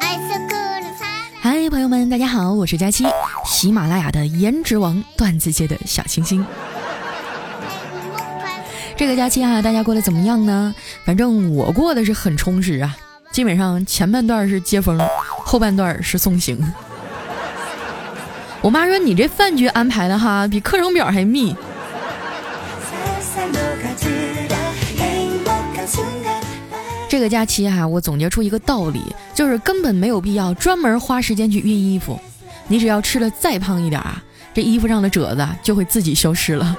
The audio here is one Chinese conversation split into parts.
嗨，朋友们，大家好，我是佳期，喜马拉雅的颜值王，段子界的小清新。这个假期啊，大家过得怎么样呢？反正我过得是很充实啊，基本上前半段是接风，后半段是送行。我妈说你这饭局安排的哈，比课程表还密。这个假期哈，我总结出一个道理，就是根本没有必要专门花时间去熨衣服。你只要吃的再胖一点啊，这衣服上的褶子就会自己消失了。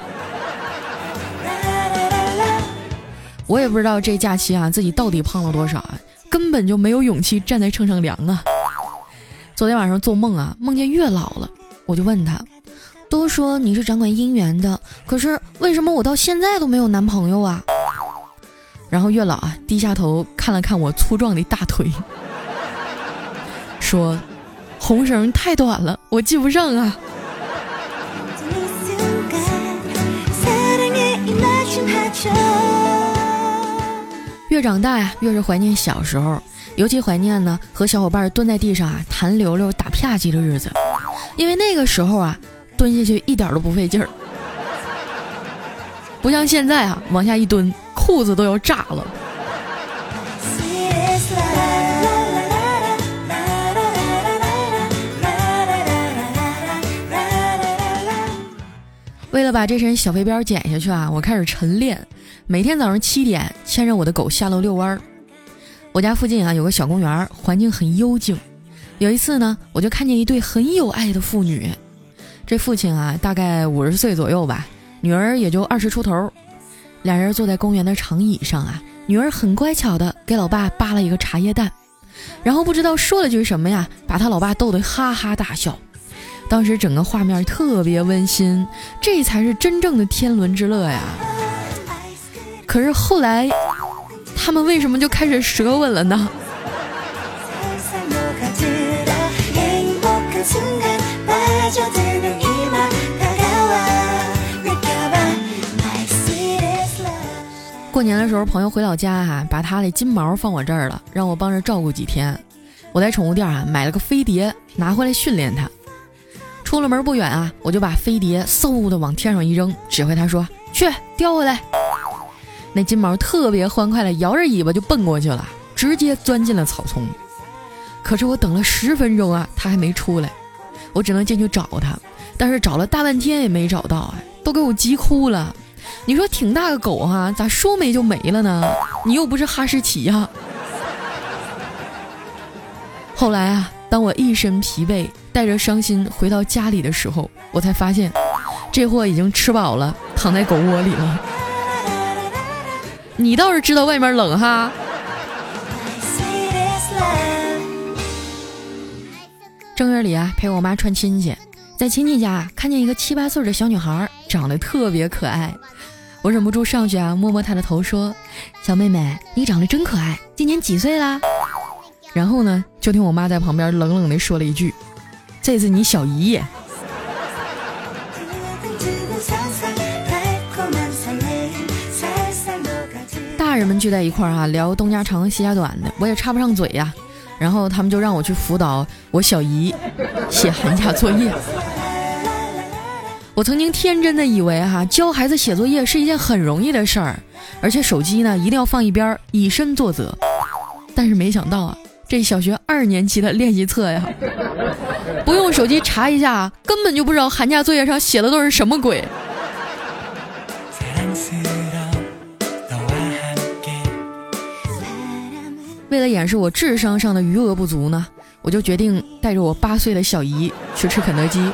我也不知道这假期啊自己到底胖了多少啊，根本就没有勇气站在秤上量啊。昨天晚上做梦啊，梦见月老了，我就问他，都说你是掌管姻缘的，可是为什么我到现在都没有男朋友啊？然后月老啊低下头看了看我粗壮的大腿，说：“红绳太短了，我系不上啊。”越长大呀，越是怀念小时候，尤其怀念呢和小伙伴蹲在地上啊弹溜溜打啪叽的日子，因为那个时候啊蹲下去一点都不费劲儿，不像现在啊往下一蹲。裤子都要炸了。为了把这身小肥膘减下去啊，我开始晨练，每天早上七点牵着我的狗下楼遛弯儿。我家附近啊有个小公园，环境很幽静。有一次呢，我就看见一对很有爱的父女，这父亲啊大概五十岁左右吧，女儿也就二十出头。两人坐在公园的长椅上啊，女儿很乖巧的给老爸扒了一个茶叶蛋，然后不知道说了句什么呀，把他老爸逗得哈哈大笑。当时整个画面特别温馨，这才是真正的天伦之乐呀。可是后来，他们为什么就开始舌吻了呢？过年的时候，朋友回老家哈，把他的金毛放我这儿了，让我帮着照顾几天。我在宠物店啊买了个飞碟，拿回来训练它。出了门不远啊，我就把飞碟嗖的往天上一扔，指挥他说：“去叼回来。”那金毛特别欢快的摇着尾巴就奔过去了，直接钻进了草丛。可是我等了十分钟啊，它还没出来，我只能进去找它，但是找了大半天也没找到啊，都给我急哭了。你说挺大个狗哈，咋说没就没了呢？你又不是哈士奇呀。后来啊，当我一身疲惫，带着伤心回到家里的时候，我才发现，这货已经吃饱了，躺在狗窝里了。你倒是知道外面冷哈。正月里啊，陪我妈串亲戚，在亲戚家看见一个七八岁的小女孩，长得特别可爱。我忍不住上去啊，摸摸她的头，说：“小妹妹，你长得真可爱，今年几岁啦？”然后呢，就听我妈在旁边冷冷地说了一句：“这是你小姨。”大人们聚在一块儿啊，聊东家长西家短的，我也插不上嘴呀。然后他们就让我去辅导我小姨写寒假作业。我曾经天真的以为哈教孩子写作业是一件很容易的事儿，而且手机呢一定要放一边，以身作则。但是没想到啊，这小学二年级的练习册呀，不用手机查一下，根本就不知道寒假作业上写的都是什么鬼。为了掩饰我智商上的余额不足呢，我就决定带着我八岁的小姨去吃肯德基。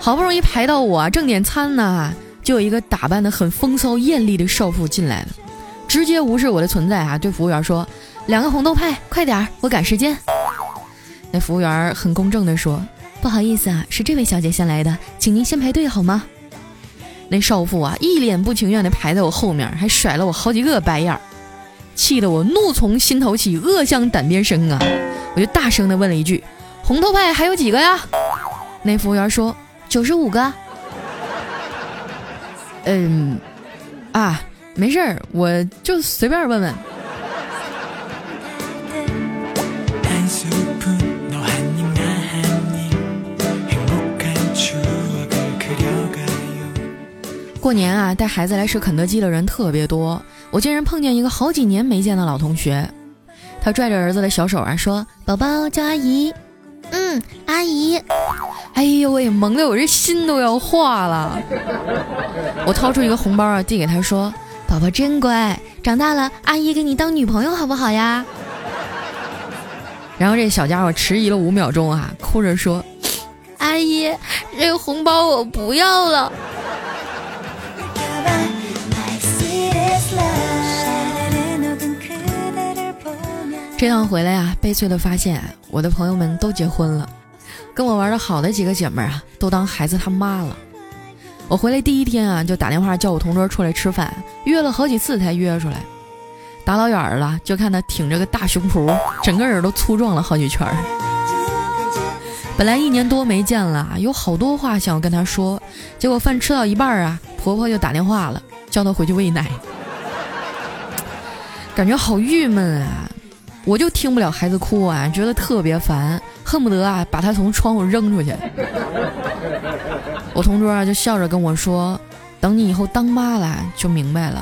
好不容易排到我正点餐呢，就有一个打扮的很风骚艳丽的少妇进来了，直接无视我的存在啊，对服务员说：“两个红豆派，快点儿，我赶时间。”那服务员很公正的说：“不好意思啊，是这位小姐先来的，请您先排队好吗？”那少妇啊，一脸不情愿的排在我后面，还甩了我好几个白眼儿，气得我怒从心头起，恶向胆边生啊！我就大声的问了一句：“红豆派还有几个呀？”那服务员说。九十五个，嗯，啊，没事儿，我就随便问问。过年啊，带孩子来吃肯德基的人特别多，我竟然碰见一个好几年没见的老同学。他拽着儿子的小手啊，说：“宝宝叫阿姨。”“嗯，阿姨。”哎呦喂，萌的我这心都要化了。我掏出一个红包啊，递给他说：“宝宝真乖，长大了阿姨给你当女朋友好不好呀？”然后这小家伙迟疑了五秒钟啊，哭着说：“阿姨，这个红包我不要了。”这趟回来呀，悲催的发现，我的朋友们都结婚了，跟我玩的好的几个姐妹啊，都当孩子他妈了。我回来第一天啊，就打电话叫我同桌出来吃饭，约了好几次才约出来。打老远了，就看他挺着个大胸脯，整个人都粗壮了好几圈。本来一年多没见了，有好多话想要跟他说，结果饭吃到一半啊，婆婆就打电话了，叫他回去喂奶，感觉好郁闷啊。我就听不了孩子哭啊，觉得特别烦，恨不得啊把他从窗户扔出去。我同桌啊就笑着跟我说：“等你以后当妈了就明白了。”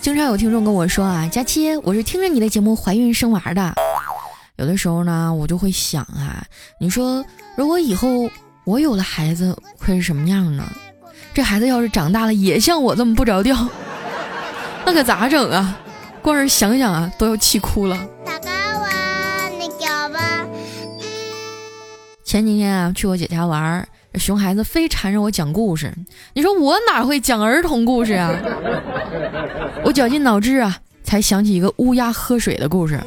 经常有听众跟我说啊：“佳期，我是听着你的节目怀孕生娃的。”有的时候呢，我就会想啊，你说如果以后我有了孩子会是什么样呢？这孩子要是长大了也像我这么不着调。那可咋整啊？光是想想啊，都要气哭了。前几天啊，去我姐家玩，熊孩子非缠着我讲故事。你说我哪会讲儿童故事啊？我绞尽脑汁啊，才想起一个乌鸦喝水的故事。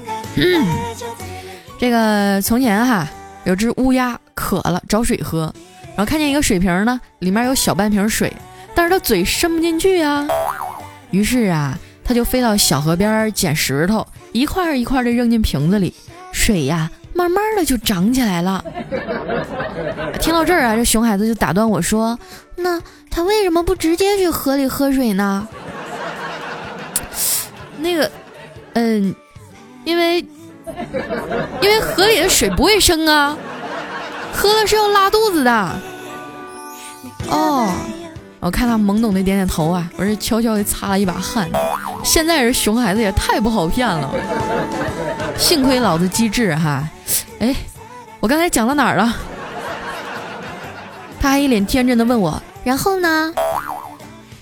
这个从前哈，有只乌鸦渴了找水喝，然后看见一个水瓶呢，里面有小半瓶水，但是它嘴伸不进去啊。于是啊，他就飞到小河边捡石头，一块一块的扔进瓶子里，水呀，慢慢的就涨起来了。听到这儿啊，这熊孩子就打断我说：“那他为什么不直接去河里喝水呢？” 那个，嗯，因为因为河里的水不卫生啊，喝了是要拉肚子的。哦。我看他懵懂的点点头啊，我是悄悄的擦了一把汗。现在这熊孩子也太不好骗了，幸亏老子机智哈。哎，我刚才讲到哪儿了？他还一脸天真的问我，然后呢？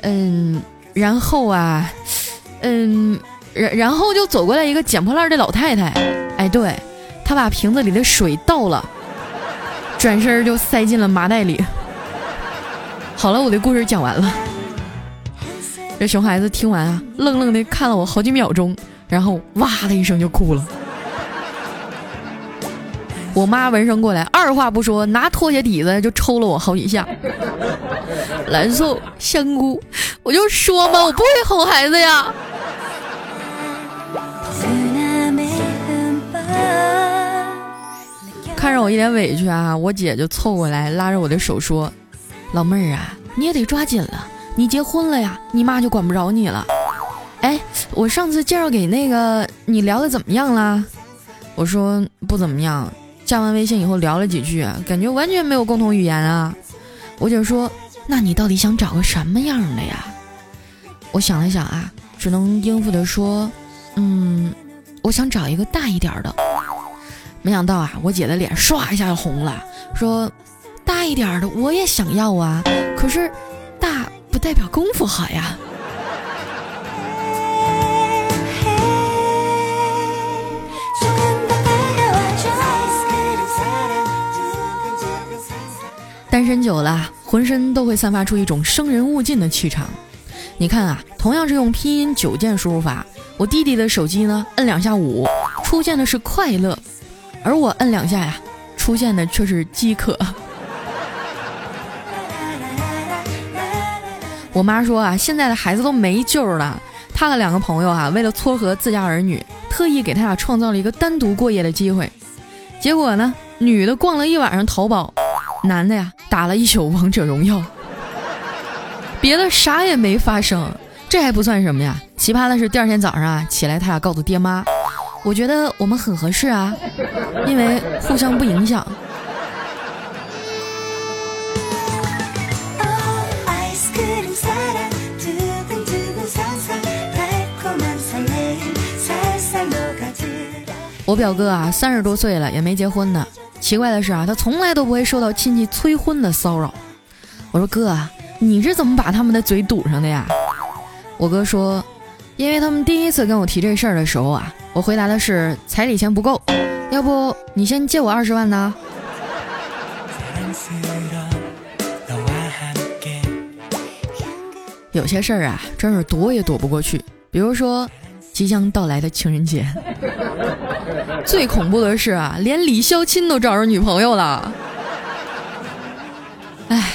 嗯，然后啊，嗯，然然后就走过来一个捡破烂的老太太。哎，对，她把瓶子里的水倒了，转身就塞进了麻袋里。好了，我的故事讲完了。这熊孩子听完啊，愣愣的看了我好几秒钟，然后哇的一声就哭了。我妈闻声过来，二话不说，拿拖鞋底子就抽了我好几下。蓝瘦香菇，我就说嘛，我不会哄孩子呀。看着我一脸委屈啊，我姐就凑过来拉着我的手说。老妹儿啊，你也得抓紧了，你结婚了呀，你妈就管不着你了。哎，我上次介绍给那个你聊的怎么样了？我说不怎么样，加完微信以后聊了几句，感觉完全没有共同语言啊。我姐说，那你到底想找个什么样的呀？我想了想啊，只能应付的说，嗯，我想找一个大一点的。没想到啊，我姐的脸唰一下就红了，说。大一点的我也想要啊，可是大不代表功夫好呀。单身久了，浑身都会散发出一种生人勿近的气场。你看啊，同样是用拼音九键输入法，我弟弟的手机呢，摁两下五，出现的是快乐，而我摁两下呀，出现的却是饥渴。我妈说啊，现在的孩子都没救了。她的两个朋友啊，为了撮合自家儿女，特意给他俩创造了一个单独过夜的机会。结果呢，女的逛了一晚上淘宝，男的呀打了一宿王者荣耀。别的啥也没发生，这还不算什么呀。奇葩的是，第二天早上啊起来，他俩告诉爹妈：“我觉得我们很合适啊，因为互相不影响。”我表哥啊，三十多岁了也没结婚呢。奇怪的是啊，他从来都不会受到亲戚催婚的骚扰。我说哥啊，你是怎么把他们的嘴堵上的呀？我哥说，因为他们第一次跟我提这事儿的时候啊，我回答的是彩礼钱不够，要不你先借我二十万呢？有些事儿啊，真是躲也躲不过去，比如说。即将到来的情人节，最恐怖的是啊，连李孝钦都找着女朋友了。哎，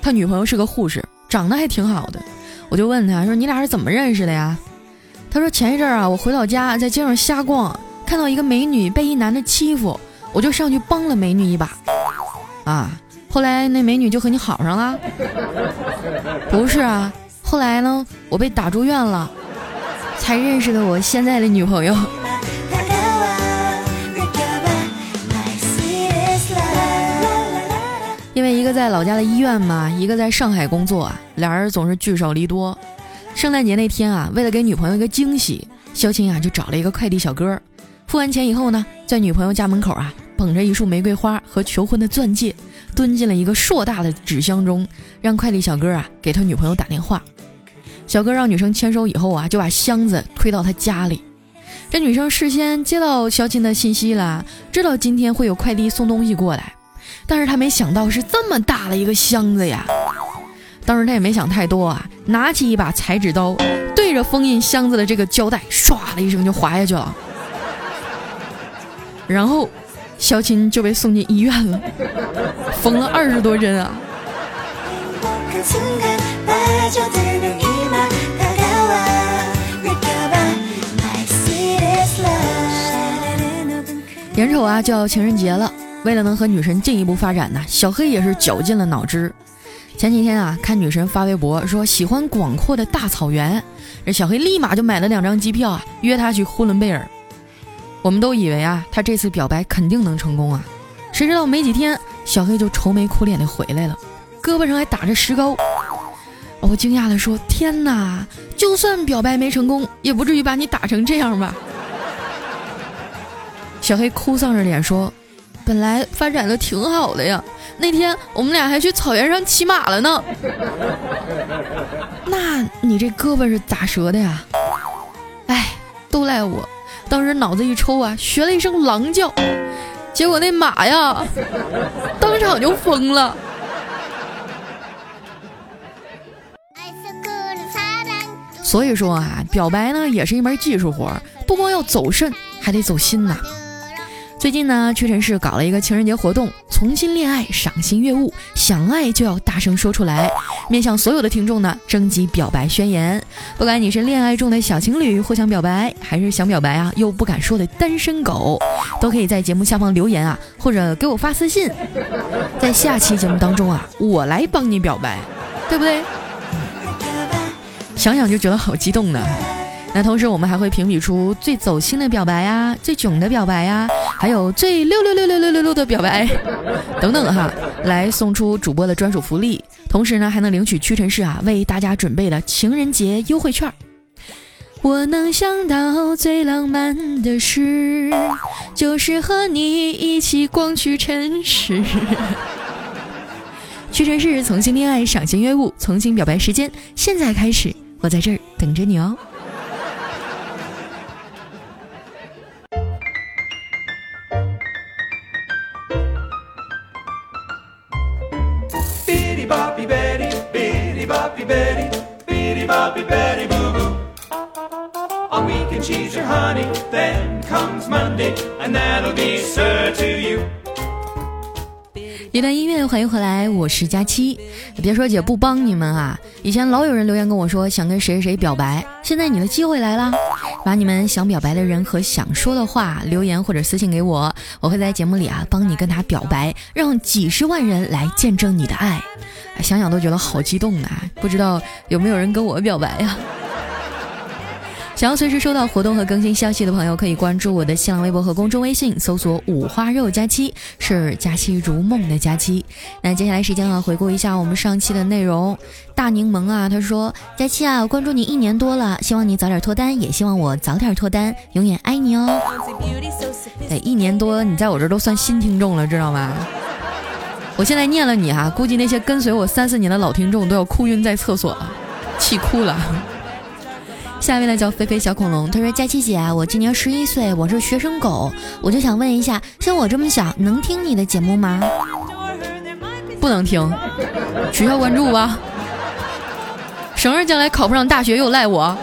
他女朋友是个护士，长得还挺好的。我就问他说：“你俩是怎么认识的呀？”他说：“前一阵啊，我回老家，在街上瞎逛，看到一个美女被一男的欺负，我就上去帮了美女一把。啊，后来那美女就和你好上了？不是啊，后来呢，我被打住院了。”才认识的我现在的女朋友，因为一个在老家的医院嘛，一个在上海工作，俩人总是聚少离多。圣诞节那天啊，为了给女朋友一个惊喜，肖青啊就找了一个快递小哥，付完钱以后呢，在女朋友家门口啊，捧着一束玫瑰花和求婚的钻戒，蹲进了一个硕大的纸箱中，让快递小哥啊给他女朋友打电话。小哥让女生签收以后啊，就把箱子推到他家里。这女生事先接到肖钦的信息了，知道今天会有快递送东西过来，但是他没想到是这么大的一个箱子呀。当时他也没想太多啊，拿起一把裁纸刀，对着封印箱子的这个胶带，唰的一声就划下去了。然后，肖琴就被送进医院了，缝了二十多针啊。眼瞅啊就要情人节了，为了能和女神进一步发展呢，小黑也是绞尽了脑汁。前几天啊，看女神发微博说喜欢广阔的大草原，这小黑立马就买了两张机票啊，约她去呼伦贝尔。我们都以为啊，他这次表白肯定能成功啊，谁知道没几天，小黑就愁眉苦脸的回来了，胳膊上还打着石膏。我惊讶的说：“天哪，就算表白没成功，也不至于把你打成这样吧？”小黑哭丧着脸说：“本来发展的挺好的呀，那天我们俩还去草原上骑马了呢。那你这胳膊是咋折的呀？哎，都赖我，当时脑子一抽啊，学了一声狼叫，结果那马呀，当场就疯了。”所以说啊，表白呢也是一门技术活，不光要走肾，还得走心呐。最近呢，屈臣氏搞了一个情人节活动，重新恋爱，赏心悦目，想爱就要大声说出来，面向所有的听众呢征集表白宣言。不管你是恋爱中的小情侣互相表白，还是想表白啊又不敢说的单身狗，都可以在节目下方留言啊，或者给我发私信，在下期节目当中啊，我来帮你表白，对不对？想想就觉得好激动呢。那同时我们还会评比出最走心的表白呀，最囧的表白呀，还有最六六六六六六六的表白 等等哈，来送出主播的专属福利。同时呢，还能领取屈臣氏啊为大家准备的情人节优惠券。我能想到最浪漫的事，就是和你一起逛屈臣氏。屈臣氏重新恋爱，赏心悦目，重新表白时间现在开始。我在这儿等着你哦。一段音乐，欢迎回来，我是佳期。别说姐不帮你们啊，以前老有人留言跟我说想跟谁谁表白，现在你的机会来了，把你们想表白的人和想说的话留言或者私信给我，我会在节目里啊帮你跟他表白，让几十万人来见证你的爱。想想都觉得好激动啊！不知道有没有人跟我表白呀？想要随时收到活动和更新消息的朋友，可以关注我的新浪微博和公众微信，搜索“五花肉佳期”，是佳期如梦的佳期。那接下来时间啊，回顾一下我们上期的内容。大柠檬啊，他说：“佳期啊，关注你一年多了，希望你早点脱单，也希望我早点脱单，永远爱你哦。”哎，一年多，你在我这都算新听众了，知道吗？我现在念了你哈，估计那些跟随我三四年的老听众都要哭晕在厕所了，气哭了。下一位呢叫菲菲小恐龙，他说：“佳琪姐，我今年十一岁，我是学生狗，我就想问一下，像我这么小，能听你的节目吗？不能听，取消关注吧。省着将来考不上大学又赖我。”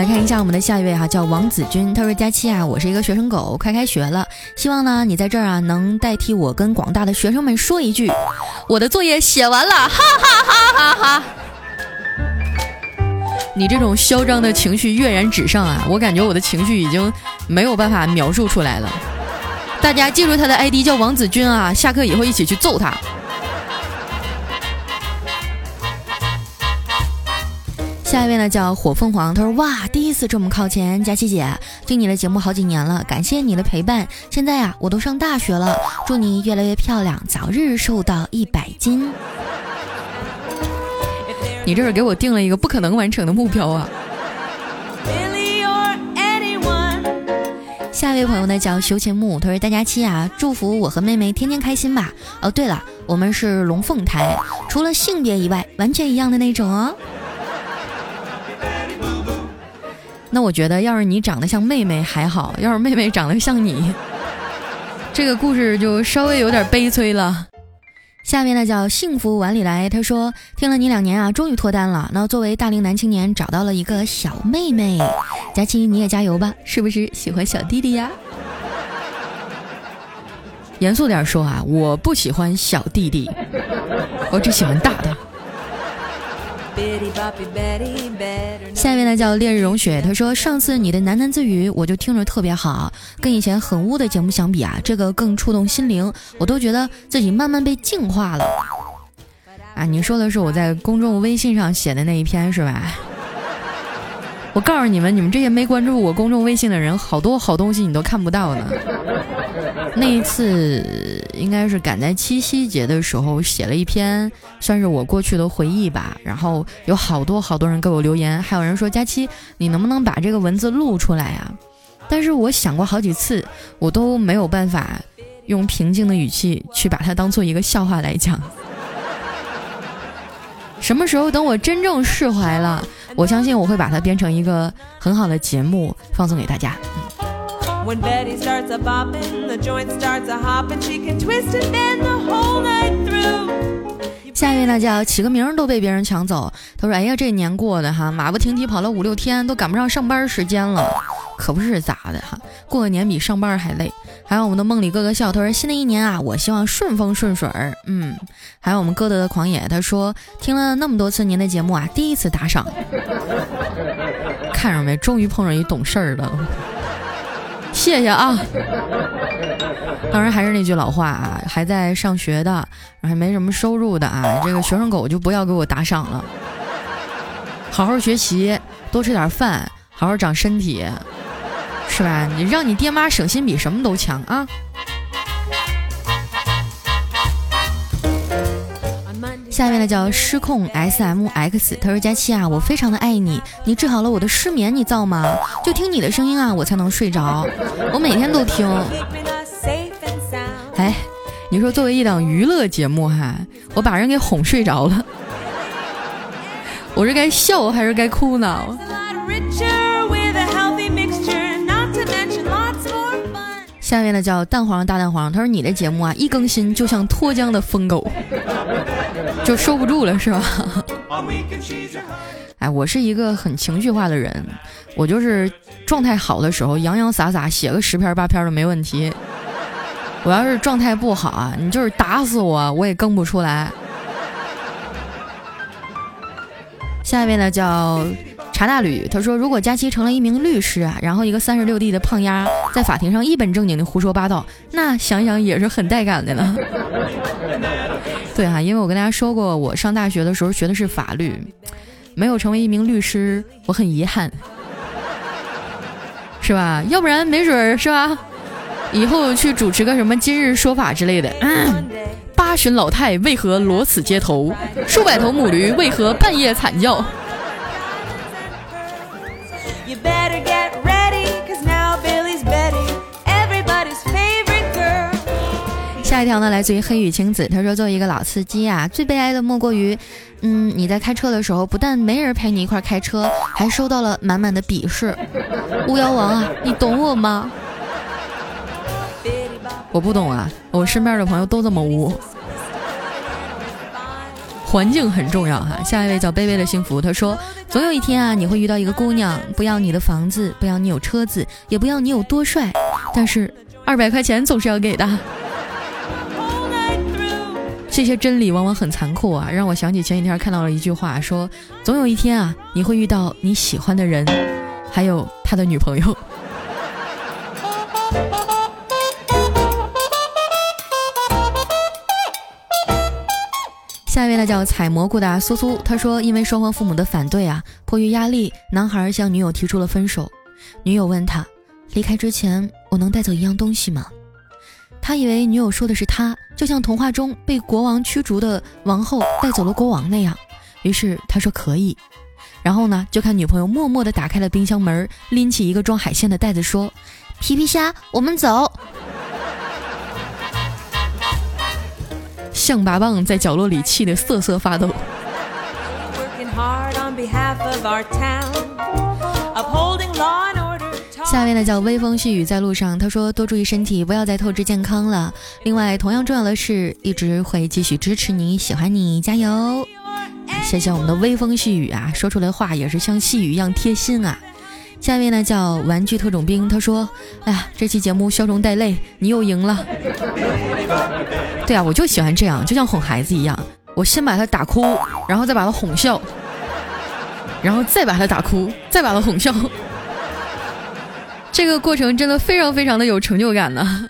来看一下我们的下一位哈，叫王子君。他说：“佳期啊，我是一个学生狗，快开学了，希望呢你在这儿啊能代替我跟广大的学生们说一句，我的作业写完了，哈哈哈哈哈！你这种嚣张的情绪跃然纸上啊，我感觉我的情绪已经没有办法描述出来了。大家记住他的 ID 叫王子君啊，下课以后一起去揍他。”下一位呢叫火凤凰，他说哇，第一次这么靠前，佳琪姐听你的节目好几年了，感谢你的陪伴。现在呀，我都上大学了，祝你越来越漂亮，早日瘦到一百斤。你这是给我定了一个不可能完成的目标啊！下一位朋友呢叫休闲木，他说大家期啊，祝福我和妹妹天天开心吧。哦，对了，我们是龙凤胎，除了性别以外，完全一样的那种哦。那我觉得，要是你长得像妹妹还好，要是妹妹长得像你，这个故事就稍微有点悲催了。下面呢叫幸福碗里来，他说听了你两年啊，终于脱单了。那作为大龄男青年，找到了一个小妹妹，佳琪你也加油吧，是不是喜欢小弟弟呀？严肃点说啊，我不喜欢小弟弟，我只喜欢大的。下一位呢叫烈日融雪，他说上次你的喃喃自语我就听着特别好，跟以前很污的节目相比啊，这个更触动心灵，我都觉得自己慢慢被净化了。啊，你说的是我在公众微信上写的那一篇是吧？我告诉你们，你们这些没关注我公众微信的人，好多好东西你都看不到呢。那一次应该是赶在七夕节的时候写了一篇，算是我过去的回忆吧。然后有好多好多人给我留言，还有人说佳期，你能不能把这个文字录出来呀？但是我想过好几次，我都没有办法用平静的语气去把它当做一个笑话来讲。什么时候等我真正释怀了，我相信我会把它编成一个很好的节目，放送给大家。下一位呢叫起个名都被别人抢走。他说：“哎呀，这年过的哈，马不停蹄跑了五六天，都赶不上上班时间了，可不是咋的哈？过个年比上班还累。”还有我们的梦里哥哥笑，他说：“新的一年啊，我希望顺风顺水。”嗯，还有我们歌德的狂野，他说：“听了那么多次您的节目啊，第一次打赏，看着没？终于碰上一懂事儿的。”谢谢啊！当然还是那句老话啊，还在上学的，还没什么收入的啊，这个学生狗就不要给我打赏了。好好学习，多吃点饭，好好长身体，是吧？你让你爹妈省心比什么都强啊！下面呢叫失控 S M X，他说佳期啊，我非常的爱你，你治好了我的失眠，你造吗？就听你的声音啊，我才能睡着，我每天都听。哎，你说作为一档娱乐节目哈，我把人给哄睡着了，我是该笑还是该哭呢？下面呢叫蛋黄大蛋黄，他说你的节目啊，一更新就像脱缰的疯狗。就收不住了是吧？哎，我是一个很情绪化的人，我就是状态好的时候洋洋洒洒写个十篇八篇都没问题。我要是状态不好啊，你就是打死我我也更不出来。下一位呢叫查大吕他说，如果佳期成了一名律师啊，然后一个三十六 D 的胖丫在法庭上一本正经的胡说八道，那想想也是很带感的呢。对啊，因为我跟大家说过，我上大学的时候学的是法律，没有成为一名律师，我很遗憾，是吧？要不然没准儿是吧？以后去主持个什么今日说法之类的。八旬老太为何裸死街头？数百头母驴为何半夜惨叫？下一条呢，来自于黑羽晴子。他说：“作为一个老司机啊，最悲哀的莫过于，嗯，你在开车的时候，不但没人陪你一块开车，还收到了满满的鄙视。巫妖王啊，你懂我吗？我不懂啊，我身边的朋友都这么污。环境很重要哈。下一位叫卑微的幸福。他说：总有一天啊，你会遇到一个姑娘，不要你的房子，不要你有车子，也不要你有多帅，但是二百块钱总是要给的。”这些真理往往很残酷啊，让我想起前几天看到了一句话，说总有一天啊，你会遇到你喜欢的人，还有他的女朋友。下一位呢叫采蘑菇的苏苏，他说因为双方父母的反对啊，迫于压力，男孩向女友提出了分手。女友问他，离开之前我能带走一样东西吗？他以为女友说的是他，就像童话中被国王驱逐的王后带走了国王那样。于是他说可以。然后呢，就看女朋友默默地打开了冰箱门，拎起一个装海鲜的袋子，说：“皮皮虾，我们走。”象拔蚌在角落里气得瑟瑟发抖 hard on behalf of our town holding lost。下面呢叫微风细雨在路上，他说多注意身体，不要再透支健康了。另外，同样重要的是，一直会继续支持你，喜欢你，加油！谢谢我们的微风细雨啊，说出来的话也是像细雨一样贴心啊。下面呢叫玩具特种兵，他说：“哎呀，这期节目笑中带泪，你又赢了。”对啊，我就喜欢这样，就像哄孩子一样，我先把他打哭，然后再把他哄笑，然后再把他打哭，再把他哄笑。这个过程真的非常非常的有成就感呢。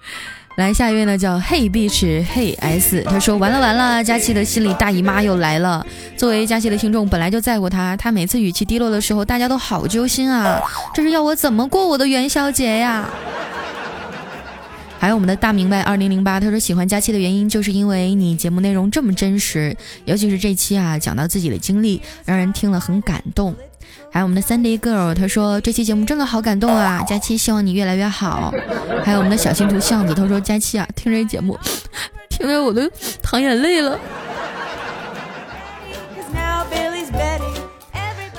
来，下一位呢叫 Hey Beach Hey S，他说完了完了，佳期的心里大姨妈又来了。作为佳期的听众，本来就在乎他，他每次语气低落的时候，大家都好揪心啊。这是要我怎么过我的元宵节呀？还有我们的大明白二零零八，他说喜欢佳期的原因就是因为你节目内容这么真实，尤其是这期啊，讲到自己的经历，让人听了很感动。还有我们的 Sunday Girl，他说这期节目真的好感动啊！佳期希望你越来越好。还有我们的小新图巷子，他说佳期啊，听这节目，听得我都淌眼泪了。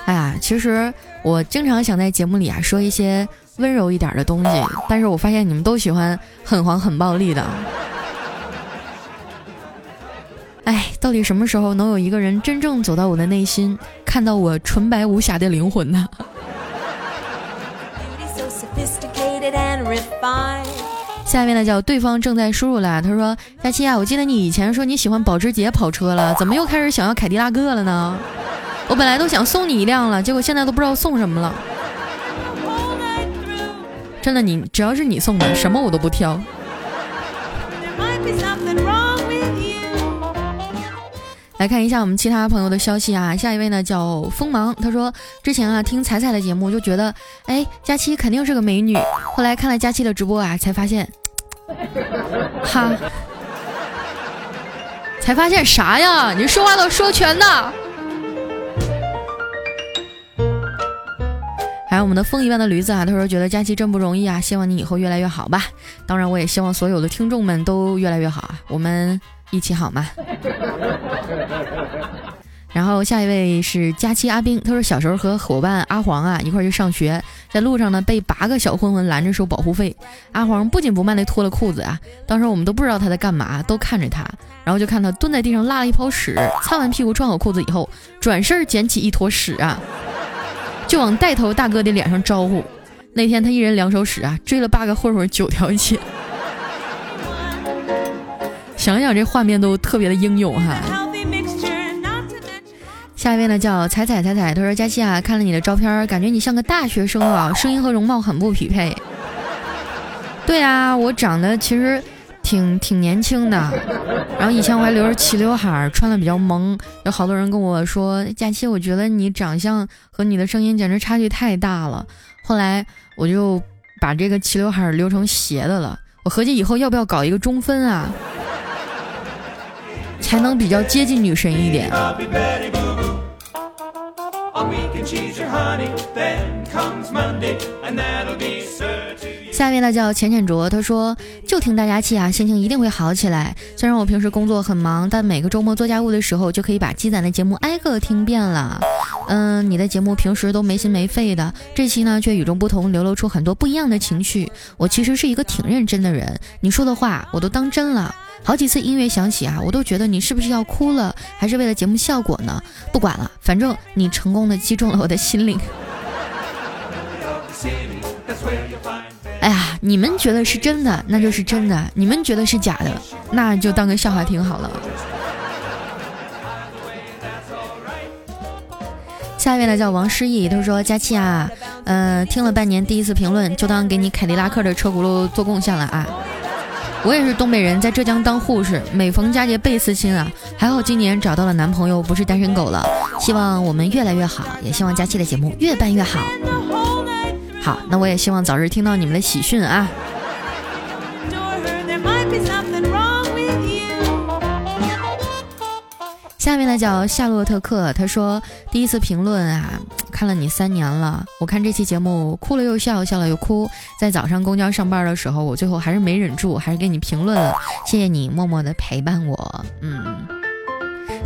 哎呀，其实我经常想在节目里啊说一些温柔一点的东西，但是我发现你们都喜欢很黄很暴力的。哎，到底什么时候能有一个人真正走到我的内心，看到我纯白无瑕的灵魂呢？下面呢叫对方正在输入了，他说：“佳期啊，我记得你以前说你喜欢保时捷跑车了，怎么又开始想要凯迪拉克了呢？我本来都想送你一辆了，结果现在都不知道送什么了。真的，你只要是你送的，什么我都不挑。”来看一下我们其他朋友的消息啊，下一位呢叫锋芒，他说之前啊听彩彩的节目就觉得，哎，佳期肯定是个美女，后来看了佳期的直播啊，才发现，哈，才发现啥呀？你说话都说全的。还有我们的风一般的驴子啊，他说觉得佳期真不容易啊，希望你以后越来越好吧。当然，我也希望所有的听众们都越来越好啊，我们。一起好吗？然后下一位是佳期阿兵，他说小时候和伙伴阿黄啊一块去上学，在路上呢被八个小混混拦着收保护费，阿黄不紧不慢的脱了裤子啊，当时我们都不知道他在干嘛，都看着他，然后就看他蹲在地上拉了一泡屎，擦完屁股穿好裤子以后，转身捡起一坨屎啊，就往带头大哥的脸上招呼。那天他一人两手屎啊，追了八个混混九条街。想想这画面都特别的英勇哈。下一位呢叫彩彩彩彩，他说佳期啊，看了你的照片，感觉你像个大学生啊，声音和容貌很不匹配。对啊，我长得其实挺挺年轻的，然后以前我还留着齐刘海，穿的比较萌，有好多人跟我说佳期，我觉得你长相和你的声音简直差距太大了。后来我就把这个齐刘海留成斜的了，我合计以后要不要搞一个中分啊？才能比较接近女神一点。下面呢叫浅浅卓，他说就听大家气啊，心情一定会好起来。虽然我平时工作很忙，但每个周末做家务的时候，就可以把积攒的节目挨个听遍了。嗯，你的节目平时都没心没肺的，这期呢却与众不同，流露出很多不一样的情绪。我其实是一个挺认真的人，你说的话我都当真了。好几次音乐响起啊，我都觉得你是不是要哭了，还是为了节目效果呢？不管了，反正你成功的击中了我的心灵。哎呀，你们觉得是真的，那就是真的；你们觉得是假的，那就当个笑话听好了。下一位呢叫王诗意，他说：“佳期啊，呃，听了半年，第一次评论就当给你凯迪拉克的车轱辘做贡献了啊。”我也是东北人，在浙江当护士，每逢佳节倍思亲啊。还好今年找到了男朋友，不是单身狗了。希望我们越来越好，也希望佳期的节目越办越好。好，那我也希望早日听到你们的喜讯啊。下面呢叫夏洛特克，他说第一次评论啊，看了你三年了，我看这期节目哭了又笑，笑了又哭，在早上公交上班的时候，我最后还是没忍住，还是给你评论了，谢谢你默默的陪伴我，嗯。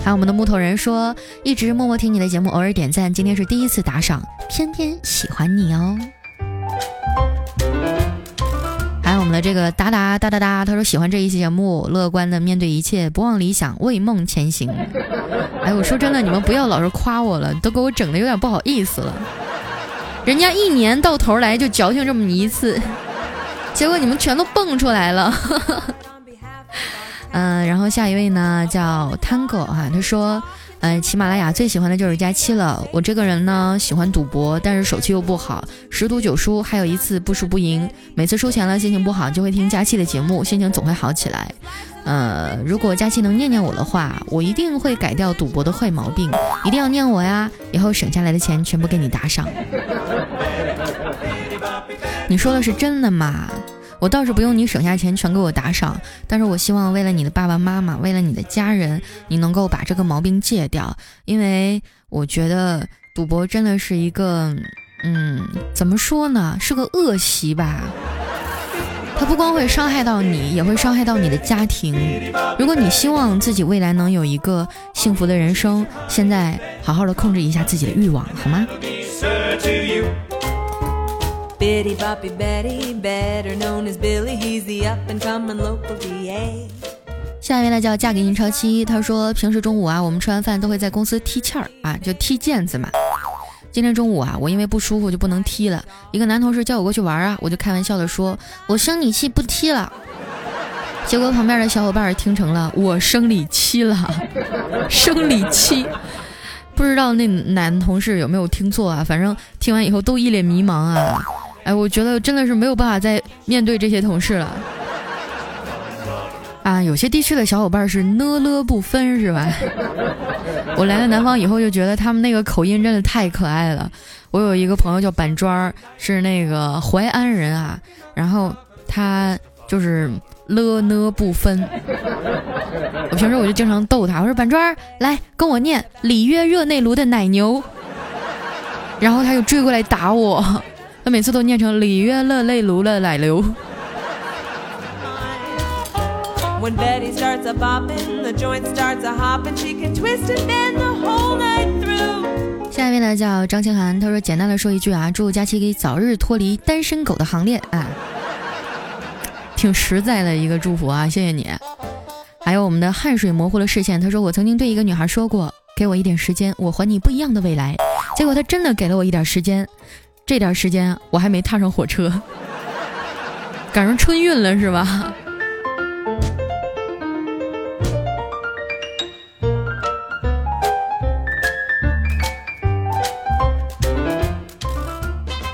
还有我们的木头人说，一直默默听你的节目，偶尔点赞，今天是第一次打赏，偏偏喜欢你哦。还有我们的这个哒哒哒哒哒，他说喜欢这一期节目，乐观的面对一切，不忘理想，为梦前行。哎，我说真的，你们不要老是夸我了，都给我整的有点不好意思了。人家一年到头来就矫情这么一次，结果你们全都蹦出来了。嗯，然后下一位呢叫 Tango 啊，他说。嗯，喜马拉雅最喜欢的就是佳期了。我这个人呢，喜欢赌博，但是手气又不好，十赌九输，还有一次不输不赢。每次输钱了，心情不好，就会听佳期的节目，心情总会好起来。呃，如果佳期能念念我的话，我一定会改掉赌博的坏毛病。一定要念我呀，以后省下来的钱全部给你打赏。你说的是真的吗？我倒是不用你省下钱全给我打赏，但是我希望为了你的爸爸妈妈，为了你的家人，你能够把这个毛病戒掉。因为我觉得赌博真的是一个，嗯，怎么说呢，是个恶习吧。它不光会伤害到你，也会伤害到你的家庭。如果你希望自己未来能有一个幸福的人生，现在好好的控制一下自己的欲望，好吗？下一位呢叫嫁给印钞期，他说平时中午啊，我们吃完饭都会在公司踢毽儿啊，就踢毽子嘛。今天中午啊，我因为不舒服就不能踢了。一个男同事叫我过去玩啊，我就开玩笑的说，我生理期不踢了。结果旁边的小伙伴听成了我生理期了，生理期。不知道那男同事有没有听错啊？反正听完以后都一脸迷茫啊。哎，我觉得真的是没有办法再面对这些同事了。啊，有些地区的小伙伴是呢了不分，是吧？我来了南方以后就觉得他们那个口音真的太可爱了。我有一个朋友叫板砖儿，是那个淮安人啊，然后他就是了呢不分。我平时我就经常逗他，我说板砖儿来跟我念里约热内卢的奶牛，然后他就追过来打我。他每次都念成里约热泪卢勒奶流。下一位呢叫张清涵，他说简单的说一句啊，祝佳琪可以早日脱离单身狗的行列啊，挺实在的一个祝福啊，谢谢你。还有我们的汗水模糊了视线，他说我曾经对一个女孩说过，给我一点时间，我还你不一样的未来。结果他真的给了我一点时间。这点时间我还没踏上火车，赶上春运了是吧？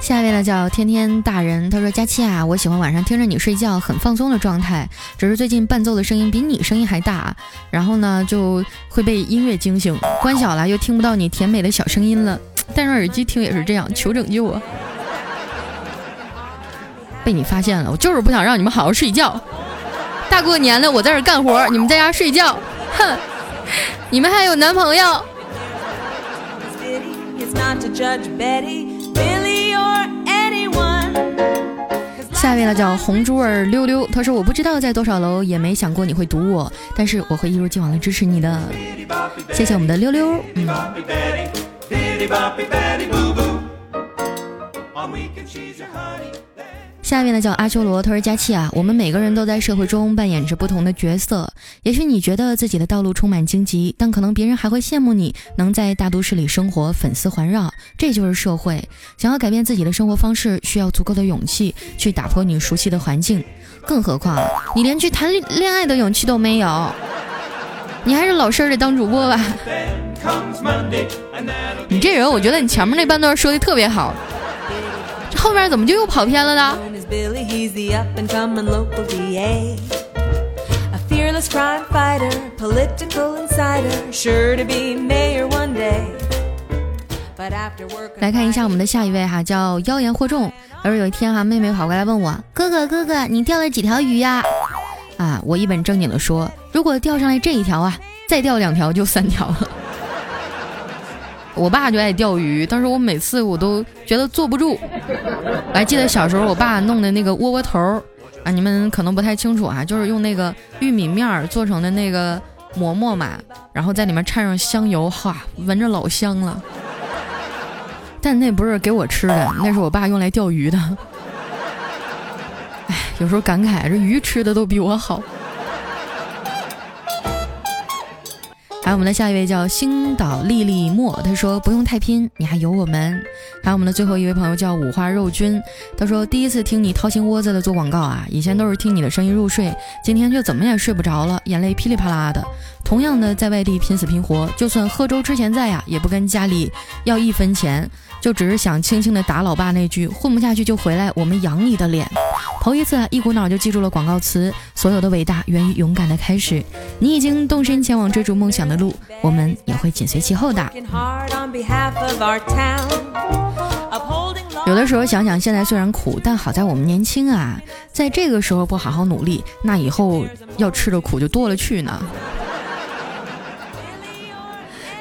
下一位呢叫天天大人，他说：“佳期啊，我喜欢晚上听着你睡觉，很放松的状态。只是最近伴奏的声音比你声音还大，然后呢就会被音乐惊醒，关小了又听不到你甜美的小声音了。”戴上耳机听也是这样，求拯救啊！被你发现了，我就是不想让你们好好睡觉。大过年的我在这干活，你们在家睡觉，哼！你们还有男朋友？下一位呢叫红珠儿溜溜，他说我不知道在多少楼，也没想过你会堵我，但是我会一如既往的支持你的。谢谢我们的溜溜。嗯。下面呢叫阿修罗，他说佳期啊，我们每个人都在社会中扮演着不同的角色。也许你觉得自己的道路充满荆棘，但可能别人还会羡慕你能在大都市里生活，粉丝环绕。这就是社会。想要改变自己的生活方式，需要足够的勇气去打破你熟悉的环境。更何况你连去谈恋爱的勇气都没有，你还是老实的当主播吧。你这人，我觉得你前面那半段说的特别好，这后面怎么就又跑偏了呢？来看一下我们的下一位哈，叫妖言惑众。而有一天哈，妹妹跑过来问我：“哥哥哥哥，你钓了几条鱼呀？”啊，啊我一本正经的说：“如果钓上来这一条啊，再钓两条就三条了。”我爸就爱钓鱼，但是我每次我都觉得坐不住。我还记得小时候我爸弄的那个窝窝头啊，你们可能不太清楚啊，就是用那个玉米面做成的那个馍馍嘛，然后在里面掺上香油，哈，闻着老香了。但那不是给我吃的，那是我爸用来钓鱼的。有时候感慨，这鱼吃的都比我好。还有我们的下一位叫星岛丽丽墨，他说不用太拼，你还有我们。还有我们的最后一位朋友叫五花肉君，他说第一次听你掏心窝子的做广告啊，以前都是听你的声音入睡，今天却怎么也睡不着了，眼泪噼里啪啦的。同样的在外地拼死拼活，就算喝粥之前在呀，也不跟家里要一分钱，就只是想轻轻的打老爸那句混不下去就回来，我们养你的脸。头一次啊一股脑就记住了广告词，所有的伟大源于勇敢的开始。你已经动身前往追逐梦想的路，我们也会紧随其后的。有的时候想想，现在虽然苦，但好在我们年轻啊，在这个时候不好好努力，那以后要吃的苦就多了去呢。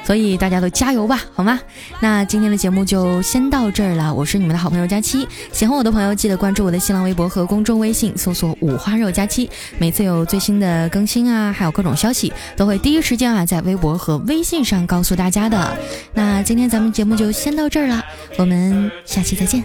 所以大家都加油吧，好吗？那今天的节目就先到这儿了。我是你们的好朋友佳期，喜欢我的朋友记得关注我的新浪微博和公众微信，搜索“五花肉佳期”。每次有最新的更新啊，还有各种消息，都会第一时间啊在微博和微信上告诉大家的。那今天咱们节目就先到这儿了，我们下期再见。